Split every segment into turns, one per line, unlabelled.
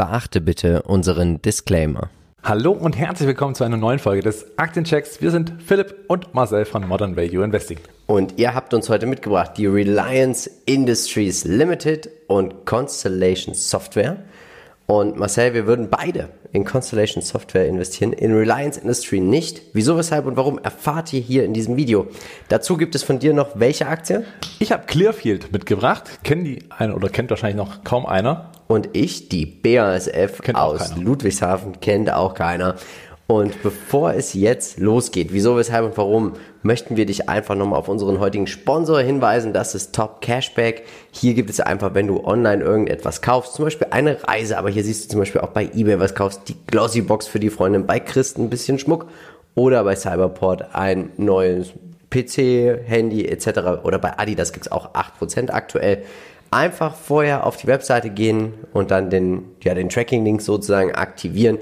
Beachte bitte unseren Disclaimer.
Hallo und herzlich willkommen zu einer neuen Folge des Aktienchecks. Wir sind Philipp und Marcel von Modern Value Investing.
Und ihr habt uns heute mitgebracht die Reliance Industries Limited und Constellation Software. Und Marcel, wir würden beide in Constellation Software investieren, in Reliance Industry nicht. Wieso, weshalb und warum erfahrt ihr hier in diesem Video. Dazu gibt es von dir noch welche Aktie?
Ich habe Clearfield mitgebracht. Kennen die eine oder kennt wahrscheinlich noch kaum einer.
Und ich, die BASF kennt aus Ludwigshafen, kennt auch keiner. Und bevor es jetzt losgeht, wieso, weshalb und warum, möchten wir dich einfach nochmal auf unseren heutigen Sponsor hinweisen. Das ist Top Cashback. Hier gibt es einfach, wenn du online irgendetwas kaufst, zum Beispiel eine Reise, aber hier siehst du zum Beispiel auch bei eBay was kaufst, die Glossy Box für die Freundin, bei Christen ein bisschen Schmuck oder bei Cyberport ein neues PC, Handy etc. Oder bei Adidas gibt es auch 8% aktuell. Einfach vorher auf die Webseite gehen und dann den, ja, den Tracking-Link sozusagen aktivieren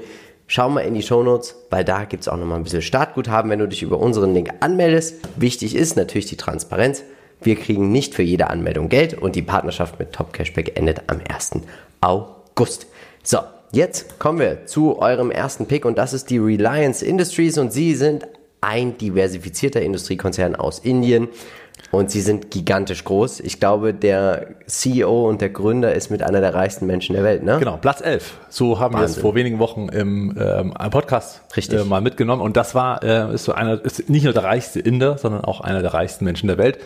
Schau mal in die Shownotes, weil da gibt es auch nochmal ein bisschen Startguthaben, wenn du dich über unseren Link anmeldest. Wichtig ist natürlich die Transparenz. Wir kriegen nicht für jede Anmeldung Geld und die Partnerschaft mit Top Cashback endet am 1. August. So, jetzt kommen wir zu eurem ersten Pick und das ist die Reliance Industries und sie sind ein diversifizierter Industriekonzern aus Indien und sie sind gigantisch groß. Ich glaube, der CEO und der Gründer ist mit einer der reichsten Menschen der Welt, ne?
Genau, Platz 11. So haben Wahnsinn. wir es vor wenigen Wochen im ähm, Podcast Richtig. Äh, mal mitgenommen. Und das war äh, ist so einer, ist nicht nur der reichste Inder, sondern auch einer der reichsten Menschen der Welt.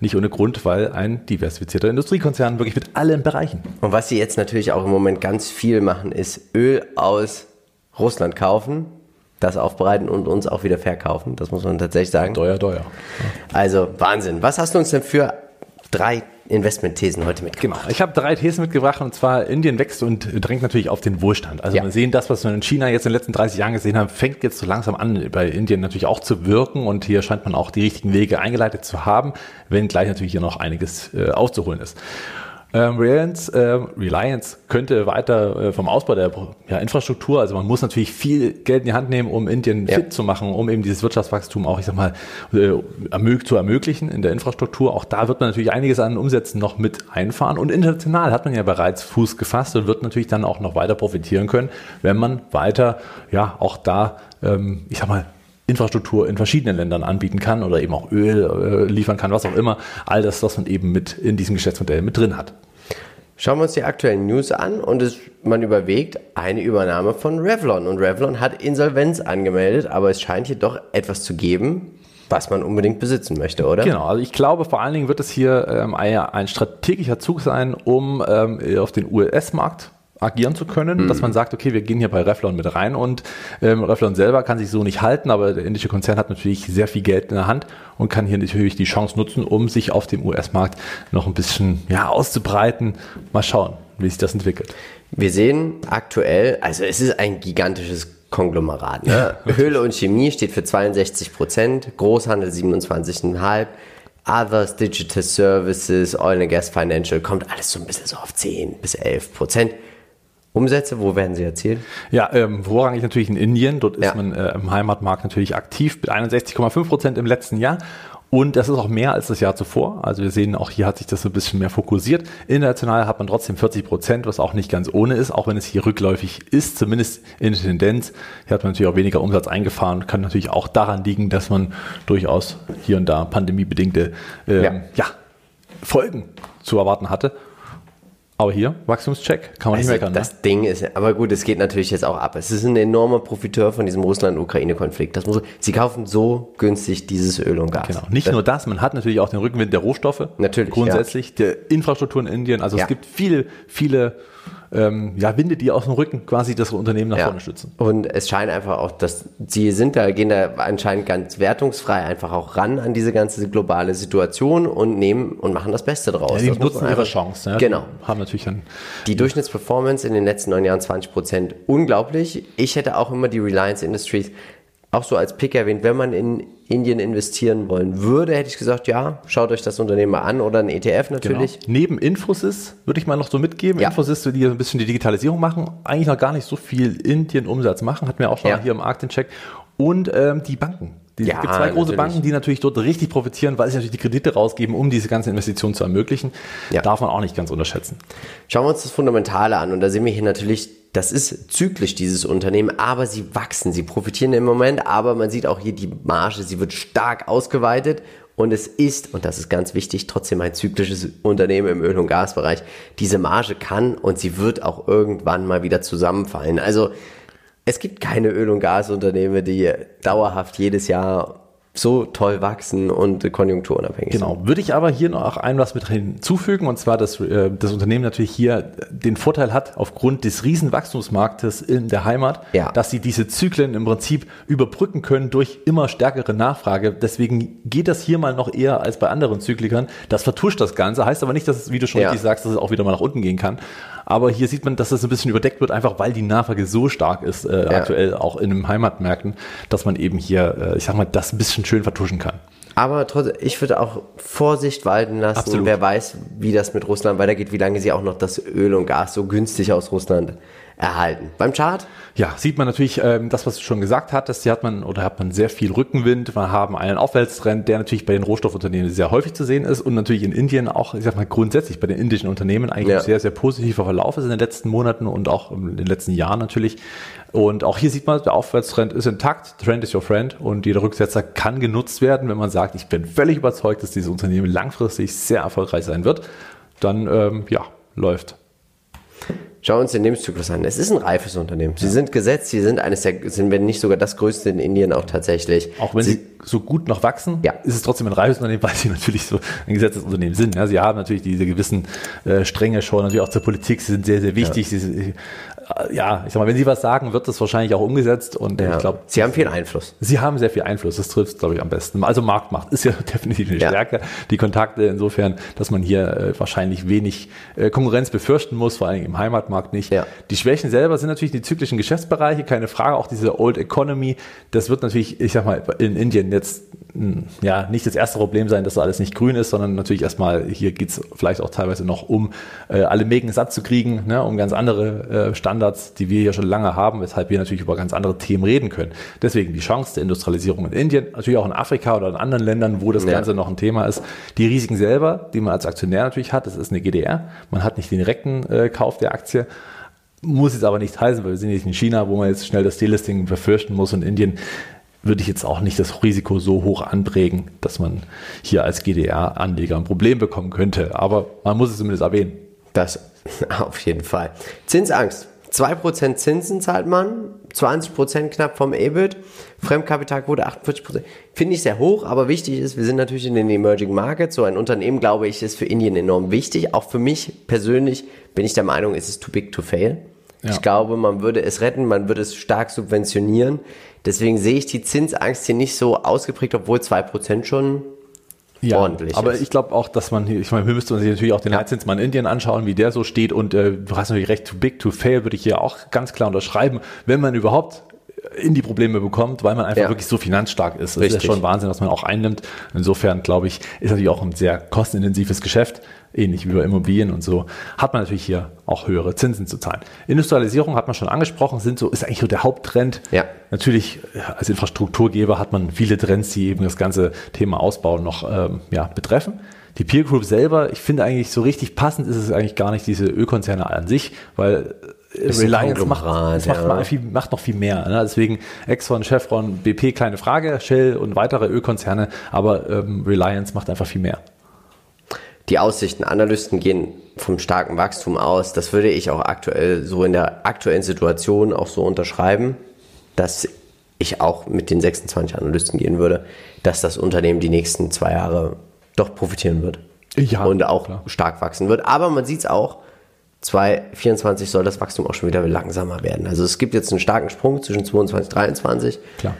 Nicht ohne Grund, weil ein diversifizierter Industriekonzern wirklich mit allen Bereichen.
Und was sie jetzt natürlich auch im Moment ganz viel machen, ist Öl aus Russland kaufen das aufbereiten und uns auch wieder verkaufen. Das muss man tatsächlich sagen.
Teuer, teuer.
Also Wahnsinn. Was hast du uns denn für drei Investmentthesen heute mitgebracht?
Genau. Ich habe drei Thesen mitgebracht und zwar Indien wächst und drängt natürlich auf den Wohlstand. Also ja. wir sehen das, was wir in China jetzt in den letzten 30 Jahren gesehen haben, fängt jetzt so langsam an, bei Indien natürlich auch zu wirken und hier scheint man auch die richtigen Wege eingeleitet zu haben, wenn gleich natürlich hier noch einiges äh, aufzuholen ist. Ähm, Reliance, äh, Reliance könnte weiter äh, vom Ausbau der ja, Infrastruktur, also man muss natürlich viel Geld in die Hand nehmen, um Indien ja. fit zu machen, um eben dieses Wirtschaftswachstum auch, ich sag mal, äh, ermög zu ermöglichen in der Infrastruktur. Auch da wird man natürlich einiges an Umsätzen noch mit einfahren. Und international hat man ja bereits Fuß gefasst und wird natürlich dann auch noch weiter profitieren können, wenn man weiter, ja, auch da, ähm, ich sag mal, Infrastruktur in verschiedenen Ländern anbieten kann oder eben auch Öl äh, liefern kann, was auch immer. All das, was man eben mit in diesem Geschäftsmodell mit drin hat.
Schauen wir uns die aktuellen News an und es, man überlegt eine Übernahme von Revlon. Und Revlon hat Insolvenz angemeldet, aber es scheint hier doch etwas zu geben, was man unbedingt besitzen möchte, oder?
Genau, also ich glaube vor allen Dingen wird es hier ähm, ein, ein strategischer Zug sein, um ähm, auf den US-Markt agieren zu können, mhm. dass man sagt, okay, wir gehen hier bei Revlon mit rein und ähm, Revlon selber kann sich so nicht halten, aber der indische Konzern hat natürlich sehr viel Geld in der Hand und kann hier natürlich die Chance nutzen, um sich auf dem US-Markt noch ein bisschen ja, auszubreiten. Mal schauen, wie sich das entwickelt.
Wir sehen aktuell, also es ist ein gigantisches Konglomerat. Ne? Ja, Höhle und Chemie steht für 62 Prozent, Großhandel 27,5 Others, Digital Services, Oil and Gas Financial, kommt alles so ein bisschen so auf 10 bis 11 Prozent. Umsätze, wo werden sie erzielt?
Ja, ähm, vorrangig natürlich in Indien. Dort ist ja. man äh, im Heimatmarkt natürlich aktiv mit 61,5 Prozent im letzten Jahr. Und das ist auch mehr als das Jahr zuvor. Also wir sehen auch hier hat sich das ein bisschen mehr fokussiert. International hat man trotzdem 40 Prozent, was auch nicht ganz ohne ist, auch wenn es hier rückläufig ist, zumindest in der Tendenz. Hier hat man natürlich auch weniger Umsatz eingefahren. Kann natürlich auch daran liegen, dass man durchaus hier und da pandemiebedingte ähm, ja. ja, Folgen zu erwarten hatte. Aber hier, Wachstumscheck, kann man
also
nicht meckern.
Das ne? Ding ist, aber gut, es geht natürlich jetzt auch ab. Es ist ein enormer Profiteur von diesem Russland-Ukraine-Konflikt. Das muss, sie kaufen so günstig dieses Öl und Gas. Genau.
Nicht das nur das, man hat natürlich auch den Rückenwind der Rohstoffe.
Natürlich.
Grundsätzlich, ja. der Infrastruktur in Indien. Also ja. es gibt viele, viele ähm, ja, Winde, die aus dem Rücken quasi das Unternehmen nach ja. vorne stützen.
Und es scheint einfach auch, dass sie sind da, gehen da anscheinend ganz wertungsfrei einfach auch ran an diese ganze globale Situation und nehmen und machen das Beste draus.
Ja, die nutzen ihre Chance.
Ja. Genau.
Die haben natürlich dann
die Durchschnittsperformance in den letzten neun Jahren 20 Prozent. Unglaublich. Ich hätte auch immer die Reliance Industries auch so als Pick erwähnt, wenn man in Indien investieren wollen würde, hätte ich gesagt, ja, schaut euch das Unternehmen mal an oder ein ETF natürlich.
Genau. Neben Infosys würde ich mal noch so mitgeben. Ja. Infosys, die ein bisschen die Digitalisierung machen, eigentlich noch gar nicht so viel Indien-Umsatz machen, hat mir auch schon ja. hier im Markt den Check. Und ähm, die Banken. Die, ja, es gibt zwei große natürlich. Banken, die natürlich dort richtig profitieren, weil sie natürlich die Kredite rausgeben, um diese ganze Investition zu ermöglichen. Ja. Darf man auch nicht ganz unterschätzen.
Schauen wir uns das Fundamentale an. Und da sehen wir hier natürlich das ist zyklisch, dieses Unternehmen, aber sie wachsen, sie profitieren im Moment, aber man sieht auch hier die Marge, sie wird stark ausgeweitet und es ist, und das ist ganz wichtig, trotzdem ein zyklisches Unternehmen im Öl- und Gasbereich. Diese Marge kann und sie wird auch irgendwann mal wieder zusammenfallen. Also es gibt keine Öl- und Gasunternehmen, die dauerhaft jedes Jahr so toll wachsen und konjunkturunabhängig
genau. sind. Würde ich aber hier noch ein was mit hinzufügen, und zwar, dass äh, das Unternehmen natürlich hier den Vorteil hat, aufgrund des Riesenwachstumsmarktes in der Heimat, ja. dass sie diese Zyklen im Prinzip überbrücken können durch immer stärkere Nachfrage. Deswegen geht das hier mal noch eher als bei anderen Zyklikern. Das vertuscht das Ganze, heißt aber nicht, dass es, wie du schon ja. richtig sagst, dass es auch wieder mal nach unten gehen kann. Aber hier sieht man, dass das ein bisschen überdeckt wird, einfach weil die Nachfrage so stark ist, äh, ja. aktuell auch in den Heimatmärkten, dass man eben hier, äh, ich sag mal, das ein bisschen schön vertuschen kann.
Aber trotzdem, ich würde auch Vorsicht walten lassen. Absolut. Wer weiß, wie das mit Russland weitergeht, wie lange sie auch noch das Öl und Gas so günstig aus Russland erhalten. Beim Chart?
Ja, sieht man natürlich ähm, das, was du schon gesagt hattest. Hier hat man oder hat man sehr viel Rückenwind. Wir haben einen Aufwärtstrend, der natürlich bei den Rohstoffunternehmen sehr häufig zu sehen ist und natürlich in Indien auch, ich sag mal, grundsätzlich bei den indischen Unternehmen eigentlich ja. sehr, sehr positiver Verlauf ist in den letzten Monaten und auch in den letzten Jahren natürlich. Und auch hier sieht man, der Aufwärtstrend ist intakt. Trend is your friend. Und jeder Rücksetzer kann genutzt werden, wenn man sagt, ich bin völlig überzeugt, dass dieses Unternehmen langfristig sehr erfolgreich sein wird. Dann, ähm, ja, läuft.
Schau uns den Lebenszyklus an. Es ist ein reifes Unternehmen. Sie ja. sind gesetzt, sie sind eines der, sind wenn nicht sogar das größte in Indien auch tatsächlich.
Auch wenn sie, sie so gut noch wachsen, ja. ist es trotzdem ein reifes Unternehmen, weil sie natürlich so ein gesetztes Unternehmen sind. Ja, sie haben natürlich diese gewissen äh, Stränge schon, natürlich auch zur Politik. Sie sind sehr, sehr wichtig. Ja. Sie, ja, ich sag mal, wenn Sie was sagen, wird das wahrscheinlich auch umgesetzt und
ja.
ich glaube.
Sie haben viel Einfluss.
Sie haben sehr viel Einfluss, das trifft glaube ich, am besten. Also Marktmacht ist ja definitiv eine ja. Stärke. Die Kontakte insofern, dass man hier äh, wahrscheinlich wenig äh, Konkurrenz befürchten muss, vor allem im Heimatmarkt nicht. Ja. Die Schwächen selber sind natürlich die zyklischen Geschäftsbereiche, keine Frage. Auch diese Old Economy, das wird natürlich, ich sag mal, in Indien jetzt hm, ja nicht das erste Problem sein, dass da alles nicht grün ist, sondern natürlich erstmal, hier geht's vielleicht auch teilweise noch um äh, alle Mägen satt zu kriegen, ne, um ganz andere äh, Standards, die wir hier schon lange haben, weshalb wir natürlich über ganz andere Themen reden können. Deswegen die Chance der Industrialisierung in Indien, natürlich auch in Afrika oder in anderen Ländern, wo das ja. Ganze noch ein Thema ist. Die Risiken selber, die man als Aktionär natürlich hat, das ist eine GDR. Man hat nicht den direkten äh, Kauf der Aktie. Muss jetzt aber nicht heißen, weil wir sind nicht in China, wo man jetzt schnell das Delisting befürchten muss und Indien würde ich jetzt auch nicht das Risiko so hoch anprägen, dass man hier als GDR-Anleger ein Problem bekommen könnte. Aber man muss es zumindest erwähnen.
Das auf jeden Fall. Zinsangst. 2% Zinsen zahlt man, 20% knapp vom EBIT, Fremdkapitalquote 48%. Finde ich sehr hoch, aber wichtig ist, wir sind natürlich in den Emerging Markets. So ein Unternehmen, glaube ich, ist für Indien enorm wichtig. Auch für mich persönlich bin ich der Meinung, es ist too big to fail. Ja. Ich glaube, man würde es retten, man würde es stark subventionieren. Deswegen sehe ich die Zinsangst hier nicht so ausgeprägt, obwohl 2% schon ja, ordentlich
aber ist. ich glaube auch, dass man hier, ich meine, wir müssten uns natürlich auch den ja. Leitzins mal in Indien anschauen, wie der so steht und äh, du hast natürlich recht, too big to fail würde ich hier auch ganz klar unterschreiben, wenn man überhaupt in die Probleme bekommt, weil man einfach ja. wirklich so finanzstark ist. Das Richtig. ist ja schon Wahnsinn, was man auch einnimmt. Insofern, glaube ich, ist natürlich auch ein sehr kostenintensives Geschäft ähnlich wie bei Immobilien und so, hat man natürlich hier auch höhere Zinsen zu zahlen. Industrialisierung hat man schon angesprochen, sind so, ist eigentlich so der Haupttrend. Ja. Natürlich, als Infrastrukturgeber hat man viele Trends, die eben das ganze Thema Ausbau noch ähm, ja, betreffen. Die Peer Group selber, ich finde eigentlich so richtig passend ist es eigentlich gar nicht diese Ölkonzerne an sich, weil äh, Reliance macht, macht, ja. viel, macht, noch viel mehr. Ne? Deswegen Exxon, Chevron, BP, kleine Frage, Shell und weitere Ölkonzerne, aber ähm, Reliance macht einfach viel mehr
die Aussichten. Analysten gehen vom starken Wachstum aus. Das würde ich auch aktuell so in der aktuellen Situation auch so unterschreiben, dass ich auch mit den 26 Analysten gehen würde, dass das Unternehmen die nächsten zwei Jahre doch profitieren wird. Ja, und auch klar. stark wachsen wird. Aber man sieht es auch, 2024 soll das Wachstum auch schon wieder langsamer werden. Also es gibt jetzt einen starken Sprung zwischen 22 und 23. Klar.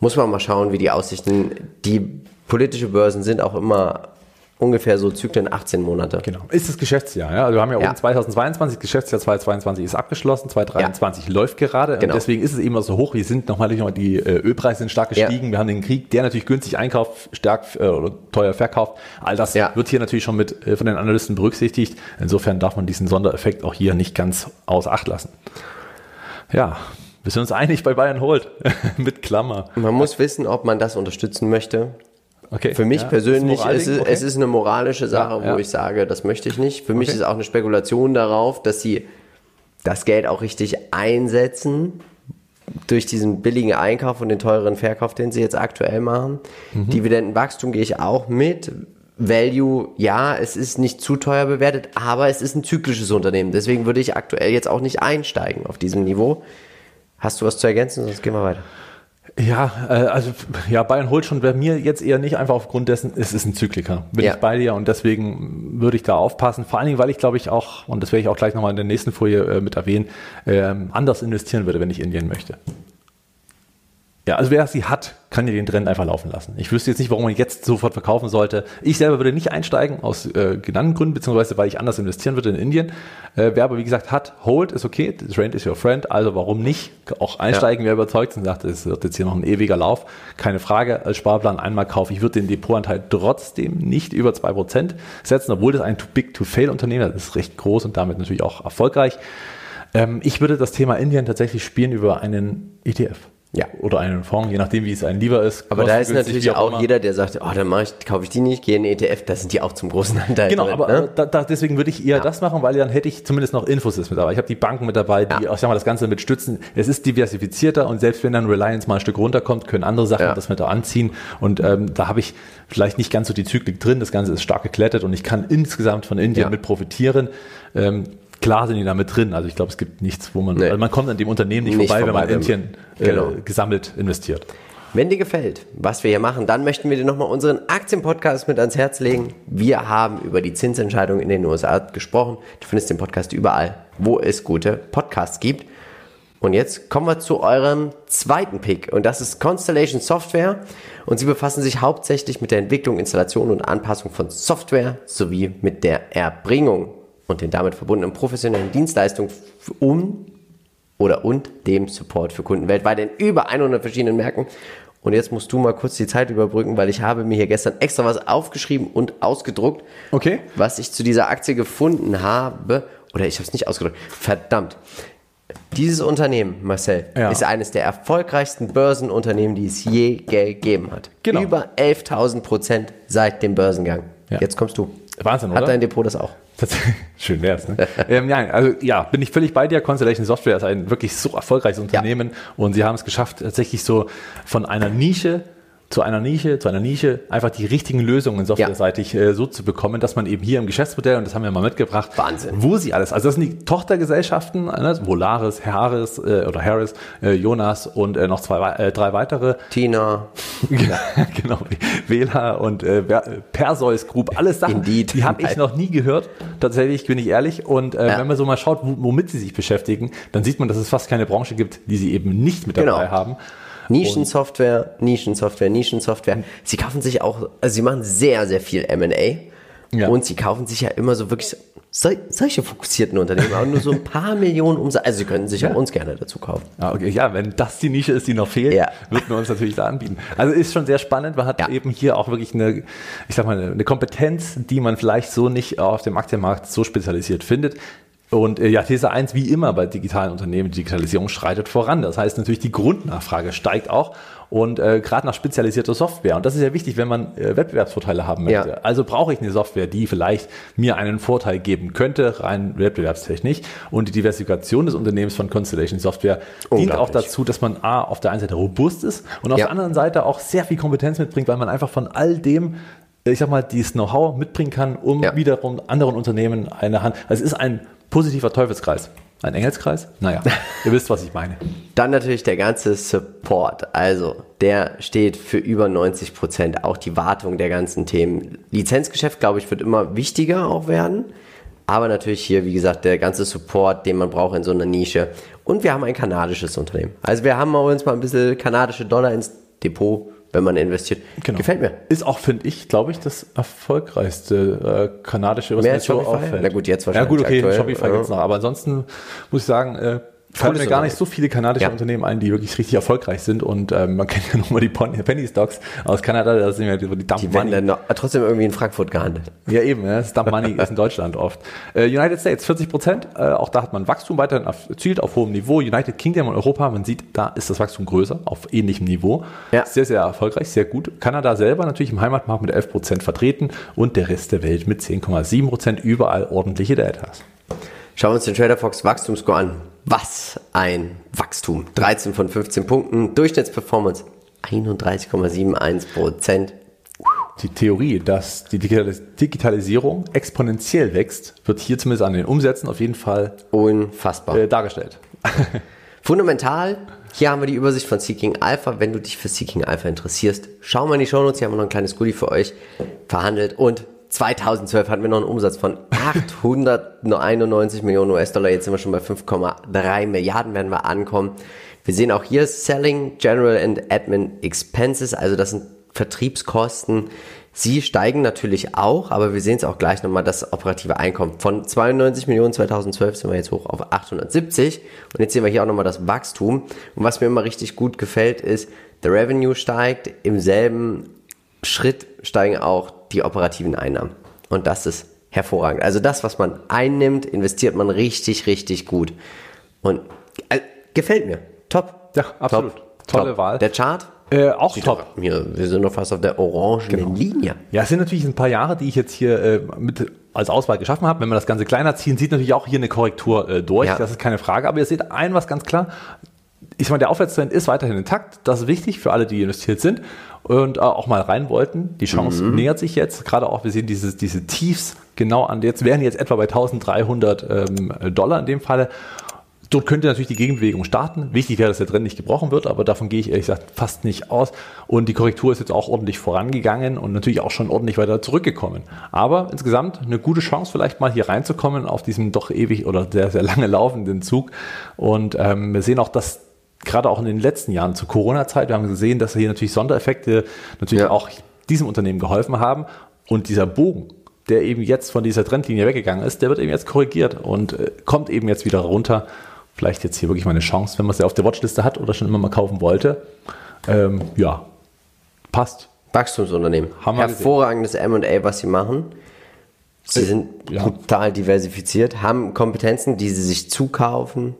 Muss man mal schauen, wie die Aussichten, die politische Börsen sind auch immer ungefähr so Zyklen 18 Monate.
Genau. Ist das Geschäftsjahr, ja? Also wir haben ja, ja. 2022, Geschäftsjahr 2022 ist abgeschlossen, 2023 ja. läuft gerade genau. und deswegen ist es eben auch so hoch. Wir sind nochmal, die äh, Ölpreise sind stark gestiegen. Ja. Wir haben den Krieg, der natürlich günstig einkauft, stark äh, oder teuer verkauft. All das wird hier natürlich schon mit äh, von den Analysten berücksichtigt. Insofern darf man diesen Sondereffekt auch hier nicht ganz außer Acht lassen. Ja, wir sind uns einig bei Bayern holt mit Klammer.
Man muss wissen, ob man das unterstützen möchte. Okay. Für mich ja, persönlich ist es, okay. es ist eine moralische Sache, ja, wo ich sage, das möchte ich nicht. Für okay. mich ist auch eine Spekulation darauf, dass sie das Geld auch richtig einsetzen durch diesen billigen Einkauf und den teuren Verkauf, den sie jetzt aktuell machen. Mhm. Dividendenwachstum gehe ich auch mit. Value, ja, es ist nicht zu teuer bewertet, aber es ist ein zyklisches Unternehmen. Deswegen würde ich aktuell jetzt auch nicht einsteigen auf diesem Niveau. Hast du was zu ergänzen? Sonst gehen wir weiter.
Ja, äh, also ja, Bayern holt schon bei mir jetzt eher nicht einfach aufgrund dessen, es ist ein Zykliker. Bin ja. ich bei dir und deswegen würde ich da aufpassen. Vor allen Dingen, weil ich glaube ich auch, und das werde ich auch gleich nochmal in der nächsten Folie äh, mit erwähnen, äh, anders investieren würde, wenn ich Indien möchte. Ja, also wer sie hat, kann ja den Trend einfach laufen lassen. Ich wüsste jetzt nicht, warum man jetzt sofort verkaufen sollte. Ich selber würde nicht einsteigen, aus äh, genannten Gründen, beziehungsweise weil ich anders investieren würde in Indien. Äh, wer aber, wie gesagt, hat, hold ist okay, the trend is your friend, also warum nicht auch einsteigen, ja. wer überzeugt und sagt, es wird jetzt hier noch ein ewiger Lauf, keine Frage, als Sparplan einmal kaufen. Ich würde den Depotanteil trotzdem nicht über zwei Prozent setzen, obwohl das ein too big to fail Unternehmen ist, ist recht groß und damit natürlich auch erfolgreich. Ähm, ich würde das Thema Indien tatsächlich spielen über einen ETF. Ja. Oder einen Fonds, je nachdem, wie es einem lieber ist.
Aber da ist natürlich auch, auch jeder, der sagt, oh, dann ich, kaufe ich die nicht, gehe in den ETF, da sind die auch zum großen Anteil.
Genau, drin, aber ne? da, da, deswegen würde ich eher ja. das machen, weil dann hätte ich zumindest noch Infos mit dabei. Ich habe die Banken mit dabei, die ja. auch, sag mal, das Ganze mit stützen. Es ist diversifizierter und selbst wenn dann Reliance mal ein Stück runterkommt, können andere Sachen ja. das mit da anziehen. Und ähm, da habe ich vielleicht nicht ganz so die Zyklik drin. Das Ganze ist stark geklettet und ich kann insgesamt von Indien mit profitieren. Ähm, klar sind die damit drin. Also ich glaube, es gibt nichts, wo man, nee. also man kommt an dem Unternehmen nicht, nicht vorbei, vorbei, wenn man Entchen äh, genau. gesammelt investiert.
Wenn dir gefällt, was wir hier machen, dann möchten wir dir nochmal unseren Aktienpodcast mit ans Herz legen. Wir haben über die Zinsentscheidung in den USA gesprochen. Du findest den Podcast überall, wo es gute Podcasts gibt. Und jetzt kommen wir zu eurem zweiten Pick und das ist Constellation Software und sie befassen sich hauptsächlich mit der Entwicklung, Installation und Anpassung von Software sowie mit der Erbringung und den damit verbundenen professionellen Dienstleistungen um oder und dem Support für Kunden weltweit in über 100 verschiedenen Märkten. Und jetzt musst du mal kurz die Zeit überbrücken, weil ich habe mir hier gestern extra was aufgeschrieben und ausgedruckt,
okay.
was ich zu dieser Aktie gefunden habe. Oder ich habe es nicht ausgedruckt. Verdammt. Dieses Unternehmen, Marcel, ja. ist eines der erfolgreichsten Börsenunternehmen, die es je gegeben hat. Genau. Über 11.000 Prozent seit dem Börsengang. Ja. Jetzt kommst du.
Wahnsinn, oder?
Hat dein Depot das auch?
Schön wär's, ne? ähm, ja, also ja, bin ich völlig bei dir. Constellation Software ist ein wirklich so erfolgreiches Unternehmen ja. und sie haben es geschafft, tatsächlich so von einer Nische zu einer Nische, zu einer Nische, einfach die richtigen Lösungen softwareseitig ja. äh, so zu bekommen, dass man eben hier im Geschäftsmodell, und das haben wir mal mitgebracht,
Wahnsinn.
wo sie alles, also das sind die Tochtergesellschaften, ne, Volaris, Harris äh, oder Harris, äh, Jonas und äh, noch zwei, äh, drei weitere.
Tina.
genau, Vela und äh, Perseus Group, alles Sachen, Indeed. die habe ich noch nie gehört, tatsächlich, bin ich ehrlich. Und ja. wenn man so mal schaut, womit sie sich beschäftigen, dann sieht man, dass es fast keine Branche gibt, die sie eben nicht mit dabei genau. haben.
Nischensoftware, Nischensoftware, Nischensoftware. Sie kaufen sich auch, also sie machen sehr, sehr viel M&A. Ja. Und sie kaufen sich ja immer so wirklich so, solche fokussierten Unternehmen, aber nur so ein paar Millionen Umsatz. Also sie könnten sich ja. auch uns gerne dazu kaufen.
Ah, okay. Ja, wenn das die Nische ist, die noch fehlt, ja. würden wir uns natürlich da anbieten. Also ist schon sehr spannend. Man hat ja. eben hier auch wirklich eine, ich sag mal, eine Kompetenz, die man vielleicht so nicht auf dem Aktienmarkt so spezialisiert findet. Und äh, ja, These 1, wie immer bei digitalen Unternehmen, Digitalisierung schreitet voran. Das heißt natürlich, die Grundnachfrage steigt auch und äh, gerade nach spezialisierter Software. Und das ist ja wichtig, wenn man äh, Wettbewerbsvorteile haben möchte. Ja. Also brauche ich eine Software, die vielleicht mir einen Vorteil geben könnte, rein wettbewerbstechnisch. Und die Diversifikation des Unternehmens von Constellation Software dient auch dazu, dass man A, auf der einen Seite robust ist und auf ja. der anderen Seite auch sehr viel Kompetenz mitbringt, weil man einfach von all dem ich sag mal, dieses Know-how mitbringen kann, um ja. wiederum anderen Unternehmen eine Hand. Also es ist ein positiver Teufelskreis. Ein Engelskreis? Naja, ihr wisst, was ich meine.
Dann natürlich der ganze Support. Also, der steht für über 90 Prozent. Auch die Wartung der ganzen Themen. Lizenzgeschäft, glaube ich, wird immer wichtiger auch werden. Aber natürlich hier, wie gesagt, der ganze Support, den man braucht in so einer Nische. Und wir haben ein kanadisches Unternehmen. Also, wir haben uns mal ein bisschen kanadische Dollar ins Depot wenn man investiert.
Genau. Gefällt mir. Ist auch, finde ich, glaube ich, das erfolgreichste äh, kanadische,
was Mehr mir so auffällt.
Na gut, jetzt wahrscheinlich. Ja gut, okay, aktuell. Shopify ja. jetzt noch. Aber ansonsten muss ich sagen, äh, fallen mir gar nicht so viele kanadische ja. Unternehmen ein, die wirklich richtig erfolgreich sind. Und ähm, man kennt ja nochmal die Penny Stocks aus Kanada, da sind ja die,
die Dump Die werden dann noch, trotzdem irgendwie in Frankfurt gehandelt.
Ja, eben, ja, das Dump Money ist in Deutschland oft. Äh, United States 40 Prozent, äh, auch da hat man Wachstum weiterhin erzielt auf hohem Niveau. United Kingdom und Europa, man sieht, da ist das Wachstum größer, auf ähnlichem Niveau. Ja. Sehr, sehr erfolgreich, sehr gut. Kanada selber natürlich im Heimatmarkt mit 11 Prozent vertreten und der Rest der Welt mit 10,7 Prozent überall ordentliche Datas.
Schauen wir uns den Trader Fox Wachstumsscore an. Was ein Wachstum. 13 von 15 Punkten. Durchschnittsperformance 31,71 Prozent.
Die Theorie, dass die Digitalisierung exponentiell wächst, wird hier zumindest an den Umsätzen auf jeden Fall
unfassbar
äh, dargestellt.
Fundamental, hier haben wir die Übersicht von Seeking Alpha. Wenn du dich für Seeking Alpha interessierst, schau mal in die Show Notes. Hier haben wir noch ein kleines Goodie für euch verhandelt. Und 2012 hatten wir noch einen Umsatz von 891 Millionen US-Dollar. Jetzt sind wir schon bei 5,3 Milliarden, werden wir ankommen. Wir sehen auch hier Selling, General and Admin Expenses, also das sind Vertriebskosten. Sie steigen natürlich auch, aber wir sehen es auch gleich nochmal, das operative Einkommen. Von 92 Millionen 2012 sind wir jetzt hoch auf 870 und jetzt sehen wir hier auch nochmal das Wachstum. Und was mir immer richtig gut gefällt ist, der Revenue steigt, im selben Schritt steigen auch die operativen Einnahmen. Und das ist hervorragend. Also das, was man einnimmt, investiert man richtig, richtig gut. Und äh, gefällt mir. Top.
Ja, absolut. Top. Tolle
top.
Wahl.
Der Chart
äh, auch top.
Wir, wir sind noch fast auf der orangen genau. Linie.
Ja, es sind natürlich ein paar Jahre, die ich jetzt hier äh, mit als Auswahl geschaffen habe. Wenn wir das Ganze kleiner ziehen, sieht natürlich auch hier eine Korrektur äh, durch. Ja. Das ist keine Frage. Aber ihr seht ein was ganz klar. Ich meine, der Aufwärtstrend ist weiterhin intakt. Das ist wichtig für alle, die investiert sind und äh, auch mal rein wollten. Die Chance mhm. nähert sich jetzt. Gerade auch, wir sehen dieses, diese Tiefs genau an. Jetzt wären jetzt etwa bei 1300 ähm, Dollar in dem Falle. Dort könnte natürlich die Gegenbewegung starten. Wichtig wäre, dass der Trend nicht gebrochen wird, aber davon gehe ich ehrlich gesagt fast nicht aus. Und die Korrektur ist jetzt auch ordentlich vorangegangen und natürlich auch schon ordentlich weiter zurückgekommen. Aber insgesamt eine gute Chance, vielleicht mal hier reinzukommen auf diesem doch ewig oder sehr, sehr lange laufenden Zug. Und ähm, wir sehen auch, dass gerade auch in den letzten Jahren zur Corona-Zeit, wir haben gesehen, dass hier natürlich Sondereffekte natürlich ja. auch diesem Unternehmen geholfen haben. Und dieser Bogen, der eben jetzt von dieser Trendlinie weggegangen ist, der wird eben jetzt korrigiert und äh, kommt eben jetzt wieder runter vielleicht jetzt hier wirklich mal eine Chance, wenn man sie auf der Watchliste hat oder schon immer mal kaufen wollte. Ähm, ja, passt.
Wachstumsunternehmen. Hervorragendes M&A, was sie machen. Sie äh, sind ja. total diversifiziert, haben Kompetenzen, die sie sich zukaufen.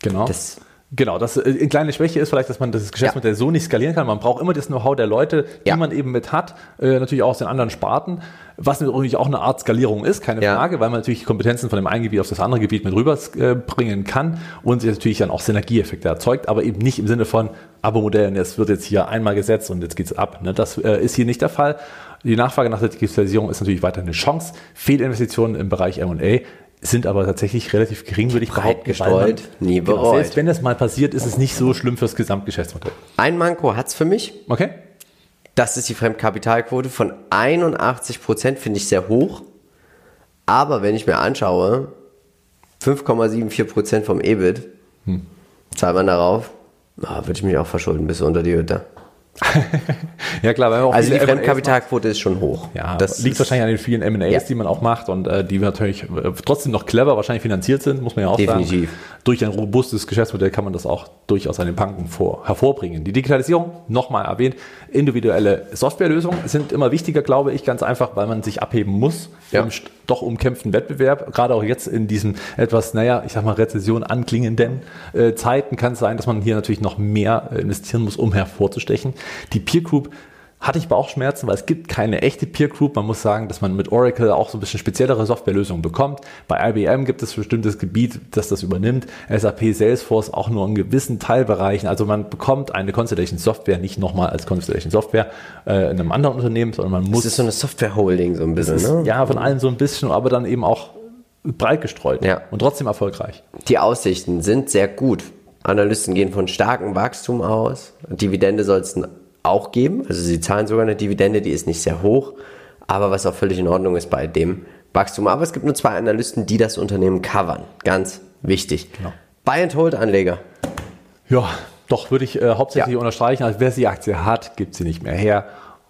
Genau. Das Genau, das äh, eine kleine Schwäche ist vielleicht, dass man das Geschäftsmodell ja. so nicht skalieren kann. Man braucht immer das Know-how der Leute, die ja. man eben mit hat, äh, natürlich auch aus den anderen Sparten, was natürlich auch eine Art Skalierung ist, keine ja. Frage, weil man natürlich Kompetenzen von dem einen Gebiet auf das andere Gebiet mit rüberbringen äh, kann und sich natürlich dann auch Synergieeffekte erzeugt, aber eben nicht im Sinne von Abo-Modell und es wird jetzt hier einmal gesetzt und jetzt geht's ab. Ne? Das äh, ist hier nicht der Fall. Die Nachfrage nach der Digitalisierung ist natürlich weiter eine Chance. Fehlinvestitionen im Bereich M&A sind aber tatsächlich relativ gering, würde ich Breit behaupten.
gestreut, nie genau, bereut.
Selbst wenn das mal passiert, ist es nicht so schlimm fürs Gesamtgeschäftsmodell.
Ein Manko hat's für mich.
Okay.
Das ist die Fremdkapitalquote von 81 Prozent, finde ich sehr hoch. Aber wenn ich mir anschaue, 5,74 Prozent vom EBIT, hm. zahlt man darauf, würde ich mich auch verschulden bis unter die Hütte.
ja klar,
weil auch also die Fremdkapitalquote ist schon hoch.
Ja, das liegt wahrscheinlich an den vielen M&As, ja. die man auch macht und äh, die natürlich äh, trotzdem noch clever wahrscheinlich finanziert sind, muss man ja auch
Definitiv.
sagen. Durch ein robustes Geschäftsmodell kann man das auch durchaus an den Banken vor, hervorbringen. Die Digitalisierung, nochmal erwähnt, individuelle Softwarelösungen sind immer wichtiger, glaube ich, ganz einfach, weil man sich abheben muss ja. im doch umkämpften Wettbewerb. Gerade auch jetzt in diesen etwas, naja, ich sag mal, Rezession anklingenden äh, Zeiten kann es sein, dass man hier natürlich noch mehr äh, investieren muss, um hervorzustechen. Die Peer Group hatte ich Bauchschmerzen, weil es gibt keine echte Peer Group. Man muss sagen, dass man mit Oracle auch so ein bisschen speziellere Softwarelösungen bekommt. Bei IBM gibt es ein bestimmtes Gebiet, das das übernimmt. SAP Salesforce auch nur in gewissen Teilbereichen. Also man bekommt eine Constellation Software nicht nochmal als Constellation Software äh, in einem anderen Unternehmen, sondern man muss.
Das ist so eine Software Holding so ein bisschen, ist, ne?
Ja, von allen so ein bisschen, aber dann eben auch breit gestreut
ja.
und trotzdem erfolgreich.
Die Aussichten sind sehr gut. Analysten gehen von starkem Wachstum aus. Dividende soll es auch geben. Also sie zahlen sogar eine Dividende, die ist nicht sehr hoch, aber was auch völlig in Ordnung ist bei dem Wachstum. Aber es gibt nur zwei Analysten, die das Unternehmen covern. Ganz wichtig. Genau. Buy and Hold Anleger.
Ja, doch würde ich äh, hauptsächlich ja. unterstreichen. Also wer die Aktie hat, gibt sie nicht mehr her.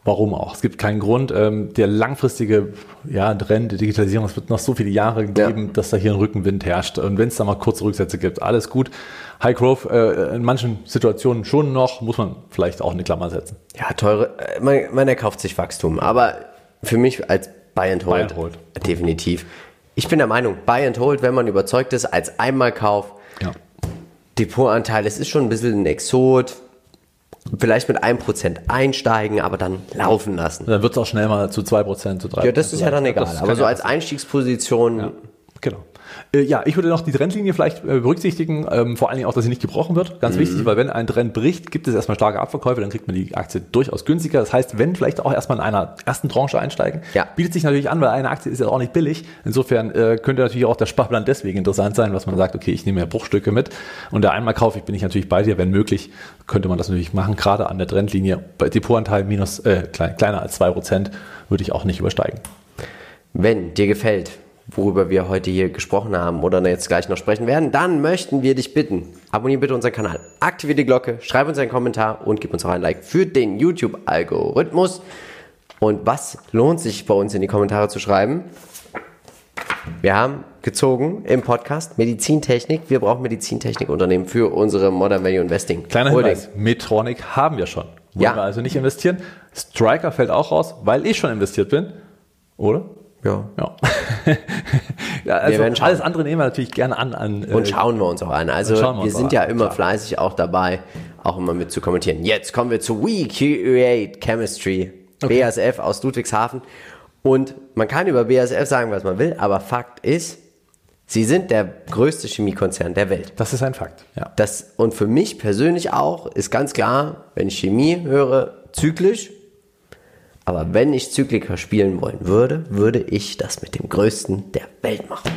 Warum auch? Es gibt keinen Grund. Ähm, der langfristige ja, Trend der Digitalisierung, es wird noch so viele Jahre geben, ja. dass da hier ein Rückenwind herrscht. Und wenn es da mal kurze Rücksätze gibt, alles gut. High Growth äh, in manchen Situationen schon noch, muss man vielleicht auch eine Klammer setzen.
Ja, teure, äh, man, man erkauft sich Wachstum, aber für mich als Buy and Hold, Buy and Hold. definitiv. Ich bin der Meinung, Buy and Hold, wenn man überzeugt ist, als Einmalkauf, ja. Depotanteil, es ist schon ein bisschen ein Exot, vielleicht mit 1% einsteigen, aber dann laufen lassen.
Dann wird es auch schnell mal zu 2%, zu 3%.
Ja, das ist ja dann egal. Aber so als Einstiegsposition. Ja,
genau. Äh, ja, ich würde noch die Trendlinie vielleicht äh, berücksichtigen, ähm, vor allen Dingen auch, dass sie nicht gebrochen wird. Ganz mhm. wichtig, weil wenn ein Trend bricht, gibt es erstmal starke Abverkäufe, dann kriegt man die Aktie durchaus günstiger. Das heißt, wenn vielleicht auch erstmal in einer ersten Tranche einsteigen, ja. bietet sich natürlich an, weil eine Aktie ist ja auch nicht billig. Insofern äh, könnte natürlich auch der Sparplan deswegen interessant sein, was man sagt, okay, ich nehme ja Bruchstücke mit und der einmal kaufe ich, bin ich natürlich bei dir, wenn möglich, könnte man das natürlich machen, gerade an der Trendlinie. Bei Depotanteil minus äh, klein, kleiner als 2% würde ich auch nicht übersteigen.
Wenn dir gefällt, worüber wir heute hier gesprochen haben oder jetzt gleich noch sprechen werden, dann möchten wir dich bitten, abonniere bitte unseren Kanal, aktiviere die Glocke, schreib uns einen Kommentar und gib uns auch ein Like für den YouTube-Algorithmus. Und was lohnt sich bei uns in die Kommentare zu schreiben? Wir haben gezogen im Podcast Medizintechnik. Wir brauchen Medizintechnikunternehmen für unsere Modern Value Investing.
Kleiner Hinweis, Medtronic haben wir schon. Wollen ja. wir also nicht investieren. Striker fällt auch raus, weil ich schon investiert bin. Oder?
Ja.
Ja. ja also alles andere nehmen wir natürlich gerne an. an
äh, und schauen wir uns auch an. Also wir, wir sind ja an, immer klar. fleißig auch dabei, auch immer mit zu kommentieren. Jetzt kommen wir zu We Create Chemistry. Okay. BASF aus Ludwigshafen. Und man kann über BASF sagen, was man will, aber Fakt ist, sie sind der größte Chemiekonzern der Welt.
Das ist ein Fakt,
ja. Das, und für mich persönlich auch ist ganz klar, wenn ich Chemie höre, zyklisch, aber wenn ich Zykliker spielen wollen würde, würde ich das mit dem größten der Welt machen.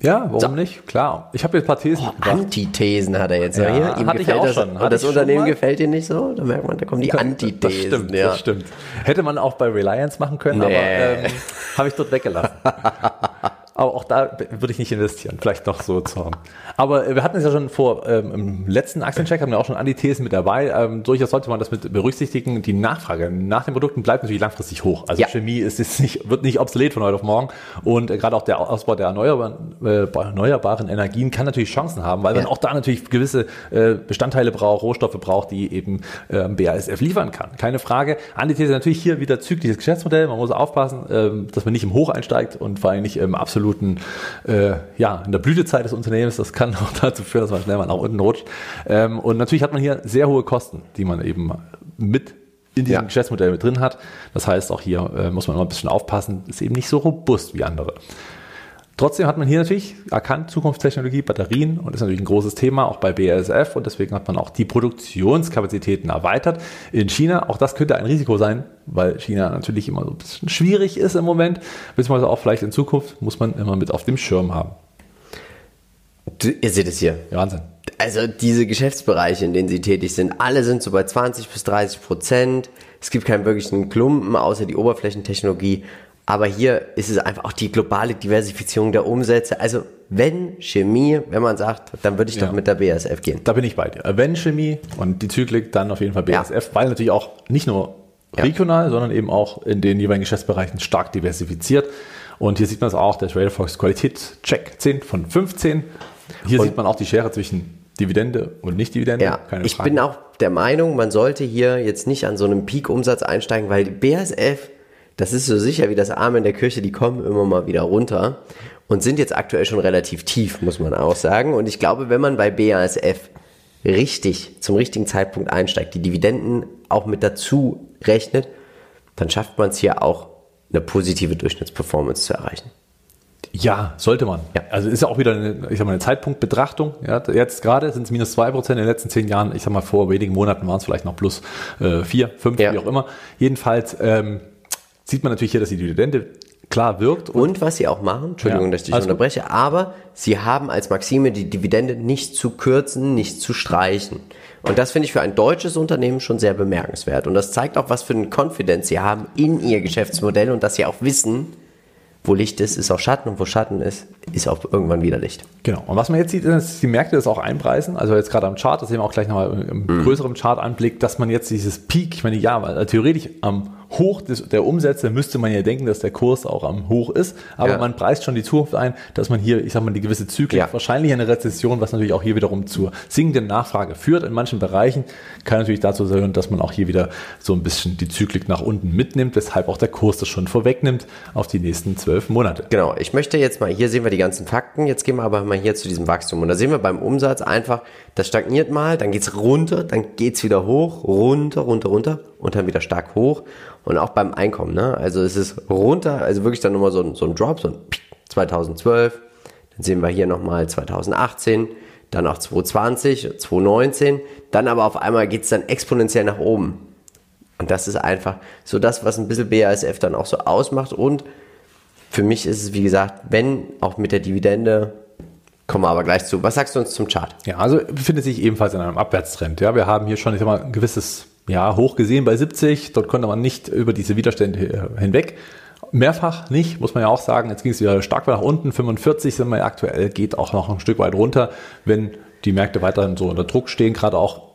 Ja, warum so. nicht? Klar. Ich habe jetzt ein paar Thesen.
Oh, Antithesen hat er jetzt. Ja, hier. Ihm gefällt das, schon. Und das Unternehmen gefällt dir nicht so? Da merkt man, da kommen die Antithesen. Das
stimmt, ja. das stimmt. Hätte man auch bei Reliance machen können, nee. aber ähm, habe ich dort weggelassen. Aber auch da würde ich nicht investieren. Vielleicht noch so zu haben. Aber äh, wir hatten es ja schon vor, ähm, im letzten Aktiencheck haben wir auch schon Antithesen mit dabei. Ähm, durchaus sollte man das mit berücksichtigen. Die Nachfrage nach den Produkten bleibt natürlich langfristig hoch. Also ja. Chemie ist jetzt nicht, wird nicht obsolet von heute auf morgen. Und äh, gerade auch der Ausbau der erneuerbaren, äh, erneuerbaren Energien kann natürlich Chancen haben, weil ja. man auch da natürlich gewisse äh, Bestandteile braucht, Rohstoffe braucht, die eben äh, BASF liefern kann. Keine Frage. Antithese natürlich hier wieder zyklisches Geschäftsmodell. Man muss aufpassen, ähm, dass man nicht im Hoch einsteigt und vor allem nicht im absolut absoluten, äh, ja, in der Blütezeit des Unternehmens. Das kann auch dazu führen, dass man schnell mal nach unten rutscht. Ähm, und natürlich hat man hier sehr hohe Kosten, die man eben mit in diesem ja. Geschäftsmodell mit drin hat. Das heißt, auch hier äh, muss man immer ein bisschen aufpassen, ist eben nicht so robust wie andere. Trotzdem hat man hier natürlich erkannt, Zukunftstechnologie, Batterien und ist natürlich ein großes Thema, auch bei BASF und deswegen hat man auch die Produktionskapazitäten erweitert in China. Auch das könnte ein Risiko sein, weil China natürlich immer so ein bisschen schwierig ist im Moment, beziehungsweise auch vielleicht in Zukunft muss man immer mit auf dem Schirm haben.
Du, ihr seht es hier.
Wahnsinn.
Also diese Geschäftsbereiche, in denen sie tätig sind, alle sind so bei 20 bis 30 Prozent. Es gibt keinen wirklichen Klumpen, außer die Oberflächentechnologie. Aber hier ist es einfach auch die globale Diversifizierung der Umsätze. Also wenn Chemie, wenn man sagt, dann würde ich ja. doch mit der BASF gehen.
Da bin ich bei dir. Wenn Chemie und die Zyklik, dann auf jeden Fall BASF, ja. weil natürlich auch nicht nur regional, ja. sondern eben auch in den jeweiligen Geschäftsbereichen stark diversifiziert. Und hier sieht man es auch, der Trader Fox Qualitätscheck 10 von 15. Hier und sieht man auch die Schere zwischen Dividende und Nicht-Dividende.
Ja, ich bin auch der Meinung, man sollte hier jetzt nicht an so einem Peak-Umsatz einsteigen, weil die BASF das ist so sicher wie das Arm in der Kirche, die kommen immer mal wieder runter und sind jetzt aktuell schon relativ tief, muss man auch sagen. Und ich glaube, wenn man bei BASF richtig zum richtigen Zeitpunkt einsteigt, die Dividenden auch mit dazu rechnet, dann schafft man es hier auch eine positive Durchschnittsperformance zu erreichen.
Ja, sollte man. Ja. Also ist ja auch wieder eine, ich sag mal, eine Zeitpunktbetrachtung. Ja, jetzt gerade sind es minus zwei Prozent in den letzten zehn Jahren. Ich sag mal, vor wenigen Monaten waren es vielleicht noch plus äh, vier, fünf, ja. wie auch immer. Jedenfalls ähm, sieht man natürlich hier, dass die Dividende klar wirkt.
Und, und was sie auch machen, Entschuldigung, ja, dass ich dich also unterbreche, aber sie haben als Maxime die Dividende nicht zu kürzen, nicht zu streichen. Und das finde ich für ein deutsches Unternehmen schon sehr bemerkenswert. Und das zeigt auch, was für eine Confidence sie haben in ihr Geschäftsmodell und dass sie auch wissen, wo Licht ist, ist auch Schatten und wo Schatten ist, ist auch irgendwann wieder Licht.
Genau. Und was man jetzt sieht, ist, dass die Märkte das auch einpreisen. Also jetzt gerade am Chart, das sehen wir auch gleich nochmal im mhm. größeren Chart-Anblick, dass man jetzt dieses Peak, ich meine, ja, also theoretisch am Hoch des, der Umsätze müsste man ja denken, dass der Kurs auch am Hoch ist. Aber ja. man preist schon die Zukunft ein, dass man hier, ich sag mal, die gewisse Zyklik, ja. wahrscheinlich eine Rezession, was natürlich auch hier wiederum zur sinkenden Nachfrage führt in manchen Bereichen, kann natürlich dazu führen, dass man auch hier wieder so ein bisschen die Zyklik nach unten mitnimmt, weshalb auch der Kurs das schon vorwegnimmt auf die nächsten zwölf Monate.
Genau. Ich möchte jetzt mal, hier sehen wir die ganzen Fakten. Jetzt gehen wir aber mal hier zu diesem Wachstum. Und da sehen wir beim Umsatz einfach, das stagniert mal, dann geht's runter, dann geht's wieder hoch, runter, runter, runter und dann wieder stark hoch. Und auch beim Einkommen, ne? Also es ist runter, also wirklich dann nochmal so ein, so ein Drop, so ein 2012, Dann sehen wir hier nochmal 2018, dann auch 2020, 2019, dann aber auf einmal geht es dann exponentiell nach oben. Und das ist einfach so das, was ein bisschen BASF dann auch so ausmacht. Und für mich ist es, wie gesagt, wenn auch mit der Dividende, kommen wir aber gleich zu. Was sagst du uns zum Chart?
Ja, also befindet sich ebenfalls in einem Abwärtstrend. Ja, wir haben hier schon, ich sag mal, ein gewisses, ja, hoch gesehen bei 70. Dort konnte man nicht über diese Widerstände hinweg. Mehrfach nicht, muss man ja auch sagen. Jetzt ging es wieder stark nach unten. 45 sind wir aktuell, geht auch noch ein Stück weit runter, wenn die Märkte weiterhin so unter Druck stehen, gerade auch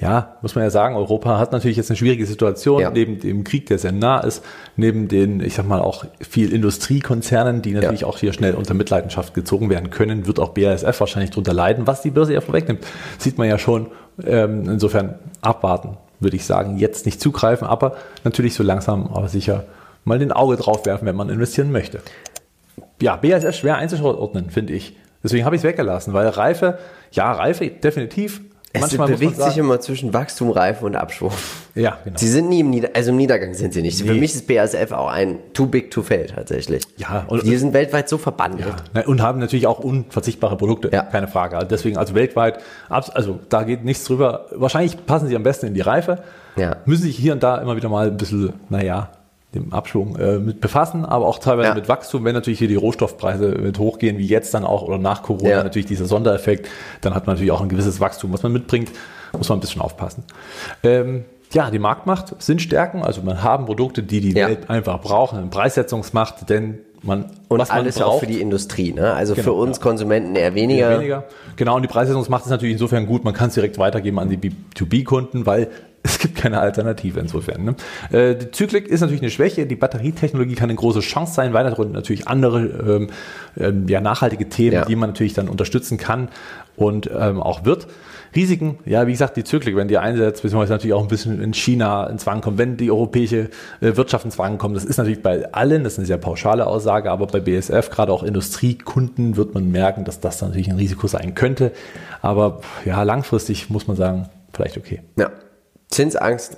ja, muss man ja sagen, Europa hat natürlich jetzt eine schwierige Situation, ja. neben dem Krieg, der sehr nah ist, neben den, ich sag mal, auch viel Industriekonzernen, die natürlich ja. auch hier schnell unter Mitleidenschaft gezogen werden können, wird auch BASF wahrscheinlich drunter leiden, was die Börse ja vorwegnimmt. Sieht man ja schon, ähm, insofern abwarten, würde ich sagen, jetzt nicht zugreifen, aber natürlich so langsam, aber sicher mal den Auge drauf werfen, wenn man investieren möchte. Ja, BASF schwer einzuordnen, finde ich. Deswegen habe ich es weggelassen, weil Reife, ja, Reife definitiv,
es Manchmal bewegt sich immer zwischen Wachstum, Reife und Abschwung.
Ja, genau.
Sie sind nie im Niedergang, also im Niedergang sind sie nicht. Nee. Für mich ist BASF auch ein too big to fail tatsächlich.
Ja,
und die sind weltweit so verbandelt.
Ja, und haben natürlich auch unverzichtbare Produkte, ja. keine Frage. Also deswegen, also weltweit, also da geht nichts drüber. Wahrscheinlich passen sie am besten in die Reife. Ja. Müssen sich hier und da immer wieder mal ein bisschen, naja, dem Abschwung äh, mit befassen, aber auch teilweise ja. mit Wachstum, wenn natürlich hier die Rohstoffpreise mit hochgehen, wie jetzt dann auch oder nach Corona ja. natürlich dieser Sondereffekt, dann hat man natürlich auch ein gewisses Wachstum, was man mitbringt, muss man ein bisschen aufpassen. Ähm, ja, die Marktmacht sind Stärken, also man haben Produkte, die die ja. Welt einfach brauchen, eine Preissetzungsmacht, denn man
und alles man braucht, auch für die Industrie, ne? Also genau, für uns ja. Konsumenten eher weniger. eher weniger.
Genau, und die Preissetzungsmacht ist natürlich insofern gut, man kann es direkt weitergeben an die B2B-Kunden, weil es gibt keine Alternative insofern. Ne? Äh, die Zyklik ist natürlich eine Schwäche. Die Batterietechnologie kann eine große Chance sein. Weiter drunter natürlich andere ähm, ähm, ja, nachhaltige Themen, ja. die man natürlich dann unterstützen kann und ähm, auch wird. Risiken, ja, wie gesagt, die Zyklik, wenn die einsetzt, beziehungsweise natürlich auch ein bisschen in China ins Wanken kommt, wenn die europäische äh, Wirtschaft ins Wanken kommt. Das ist natürlich bei allen, das ist eine sehr pauschale Aussage, aber bei BSF, gerade auch Industriekunden, wird man merken, dass das natürlich ein Risiko sein könnte. Aber ja, langfristig muss man sagen, vielleicht okay.
Ja. Zinsangst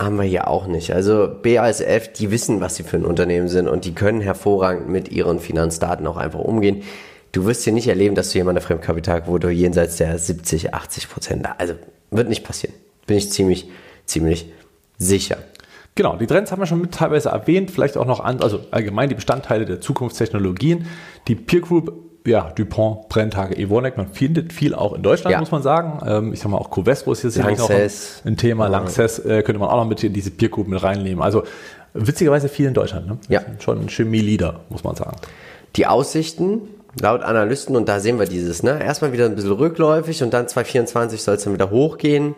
haben wir hier auch nicht. Also BASF, die wissen, was sie für ein Unternehmen sind und die können hervorragend mit ihren Finanzdaten auch einfach umgehen. Du wirst hier nicht erleben, dass du jemanden Fremdkapitalquote jenseits der 70, 80 Prozent, also wird nicht passieren. Bin ich ziemlich, ziemlich sicher.
Genau, die Trends haben wir schon mit teilweise erwähnt, vielleicht auch noch an, also allgemein die Bestandteile der Zukunftstechnologien. Die Peer Group ja, Dupont, Brenntage, Evonik, man findet viel auch in Deutschland, ja. muss man sagen. Ähm, ich sag mal, auch Covestro ist jetzt sicherlich auch ein, ein Thema. Ja. Lanxess äh, könnte man auch noch mit in diese Biergroup mit reinnehmen. Also witzigerweise viel in Deutschland. Ne?
Ja.
Schon ein Chemie-Leader, muss man sagen.
Die Aussichten laut Analysten, und da sehen wir dieses, ne? erstmal wieder ein bisschen rückläufig und dann 2024 soll es dann wieder hochgehen.